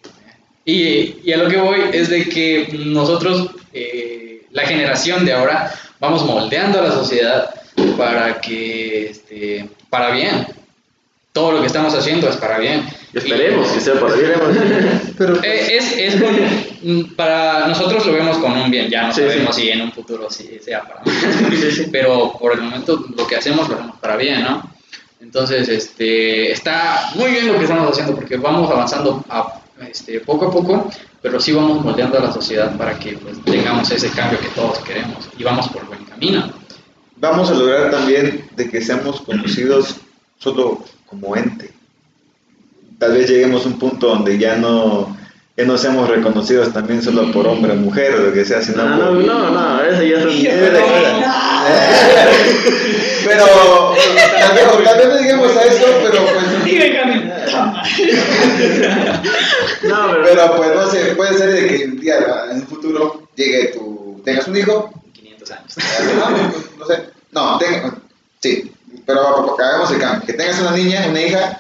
A: Y, y a lo que voy es de que nosotros, eh, la generación de ahora, vamos moldeando a la sociedad para que, este, para bien. Todo lo que estamos haciendo es para bien.
B: Esperemos que sea para bien.
C: Pero
A: Eh, es, es con- mm, para nosotros lo vemos con un bien, ya no
B: Sí,
A: sabemos
B: sí.
A: si en un futuro sí sea para pero por el momento lo que hacemos lo hacemos para bien, ¿no? Entonces, este, está muy bien lo que estamos haciendo porque vamos avanzando a- este, poco a poco, pero sí vamos moldeando a la sociedad para que pues, tengamos ese cambio que todos queremos y vamos por buen camino.
C: vamos a lograr también de que seamos conocidos solo como ente. Tal vez lleguemos a un punto donde ya no, ya no seamos reconocidos también solo por hombre o mujer o lo que sea, sino
B: No, no,
C: por-
B: no, no, eso ya es un...
C: Pero vez no lleguemos a eso, pero pues,
D: Dime, Camilo.
B: No, pero...
C: pero pues no sé, puede ser de que un día en un futuro llegue tu, tengas un hijo
A: 500 años.
C: No, pues, no sé. No, tenga- sí, pero hagamos el cambio. Que tengas una niña, una hija,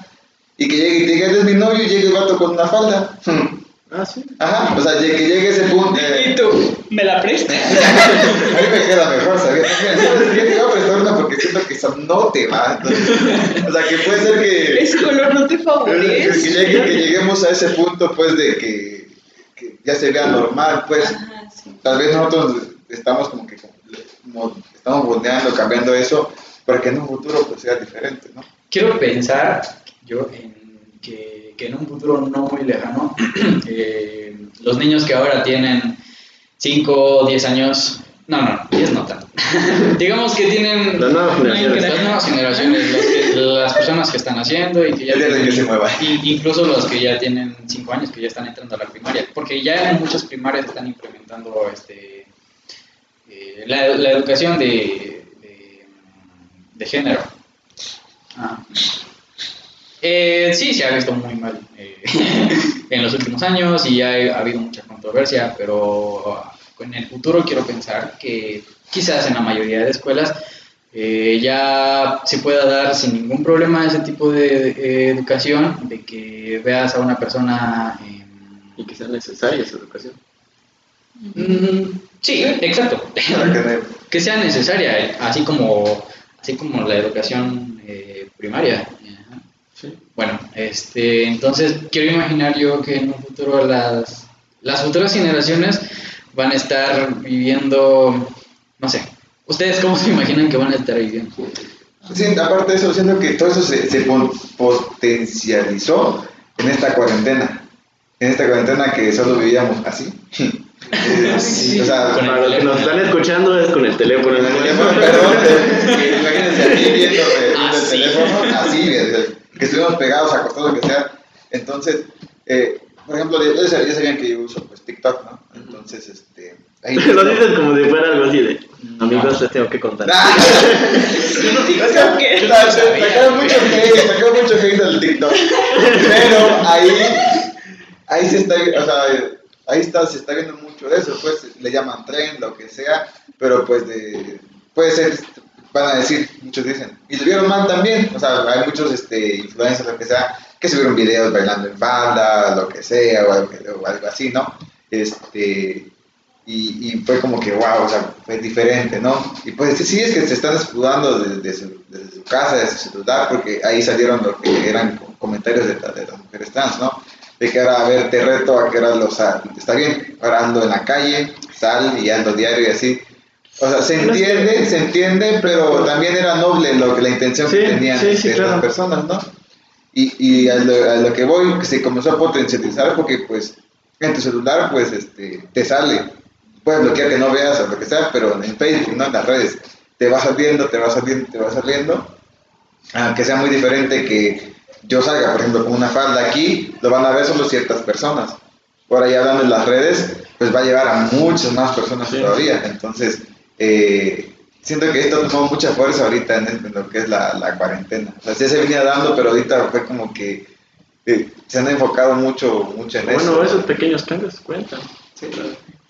C: y que llegue y te diga, eres mi novio, y llegue el vato con una falda. Hmm.
B: Ah, sí.
C: Ajá, o sea, que llegue ese punto.
D: Y
C: eh,
D: tú, ¿me la prestas?
C: a mí me queda mejor, ¿sabes? Yo te iba a prestar una porque siento que eso no te va. Entonces, o sea, que puede ser que,
D: Ese color no te
C: que,
D: favorece.
C: llegue- que lleguemos a ese punto, pues, de que, que ya se vea normal, pues.
D: Ajá, sí.
C: tal vez nosotros estamos como que como estamos moldeando, cambiando eso, para que en un futuro pues sea diferente, ¿no?
A: Quiero pensar yo en que, que en un futuro no muy lejano, eh, los niños que ahora tienen 5 o 10 años, no, no, 10 no tanto. Digamos que tienen
B: Las nuevas generaciones.
A: las nuevas generaciones, los que- las personas que están haciendo y que ya
C: de que se mueva.
A: incluso los que ya tienen 5 años, que ya están entrando a la primaria, porque ya en muchas primarias están implementando este, eh, la, la educación de, de, de género. Ah. Eh, sí, se ha visto muy mal eh, en los últimos años y ha, ha habido mucha controversia, pero en el futuro quiero pensar que quizás en la mayoría de escuelas eh, ya se pueda dar sin ningún problema ese tipo de, eh, educación, de que veas a una persona...
B: Y que sea necesaria esa educación.
A: mm, sí, exacto.
C: Que
A: sea necesaria, así como, así como la educación eh, primaria.
B: Sí.
A: Bueno, este, entonces quiero imaginar yo que en un futuro las, las futuras generaciones van a estar viviendo, no sé, ¿ustedes cómo se imaginan que van a estar viviendo?
C: Sí, aparte de eso, siento que todo eso se, se potencializó en esta cuarentena. En esta cuarentena que solo vivíamos así. Eh, sí, o sea,
B: Para los que nos están escuchando es con el teléfono.
C: Con el teléfono, perdón, eh, imagínense aquí viendo, eh, viendo el teléfono, así, que estuvimos pegados, acostados, lo que sea. Entonces, eh, por ejemplo, ya, ya sab- ya sabían que yo uso pues, TikTok, ¿no? Entonces, este. Ahí
B: Lo dices como si fuera algo así de... Amigos, les tengo que contar.
C: Ah, Sacaron mucho hate, sacaron mucho hate del TikTok. Pero ahí, ahí se está, o sea, ahí está, se está viendo mucho de eso, pues le llaman trend, lo que sea, pero pues de, puede ser, van a decir, muchos dicen, y lo vieron mal también, o sea, hay muchos este, influencers, lo que sea, que subieron videos bailando en falda, lo que sea, o algo, o así, ¿no? Este, y, y fue como que, wow, o sea, fue diferente, ¿no? Y pues sí, es que se están escudando desde, su, casa, desde su celular, porque ahí salieron lo que eran co- comentarios de, de las mujeres trans, ¿no? De que ahora, a ver, te reto a que ahora los... Está bien, ahora ando en la calle, sal y ando diario y así. O sea, se entiende, se entiende, pero también era noble lo que la intención
B: Sí,
C: que tenían
B: sí, sí, claro.
C: personas, ¿no? Y, y a, lo, a lo que voy, que se comenzó a potencializar porque pues en tu celular pues este, te sale, puedes bloquear que no veas o lo que sea, pero en Facebook, ¿no? En las redes, te va saliendo, te va saliendo, te va saliendo, aunque sea muy diferente que yo salga, por ejemplo, con una falda aquí, lo van a ver solo ciertas personas. Por ahí hablando en las redes, pues va a llevar a muchas más personas todavía. Entonces, eh, siento que esto tomó mucha fuerza ahorita en, en lo que es la, la cuarentena. O sea, sí se venía dando, pero ahorita fue como que eh, se han enfocado mucho, mucho en eso.
B: Bueno, esos pequeños cambios cuentan.
C: Sí, claro.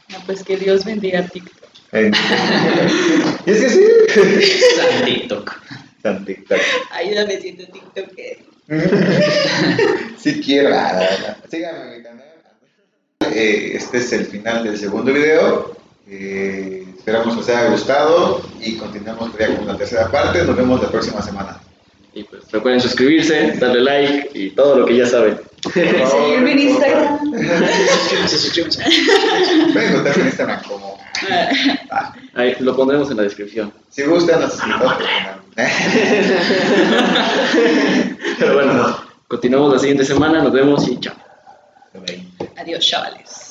D: No, pues que Dios bendiga TikTok.
C: Eh, y es que sí.
A: San TikTok.
C: San TikTok.
D: Ayúdame siendo TikTok.
C: si quiero. ah. Síganme en mi canal. Eh, este es el final del segundo video. Eh, esperamos que os haya gustado y continuamos ya con la tercera parte. Nos vemos la próxima semana.
B: Y pues recuerden suscribirse, darle like y todo lo que ya saben.
D: Seguirme en Instagram.
C: Pueden encontrar en Instagram como. Ah,
B: Ahí lo pondremos en la descripción.
C: si gustan, nos.
B: Pero bueno, continuamos la siguiente semana, nos vemos y chao.
D: Adiós, chavales.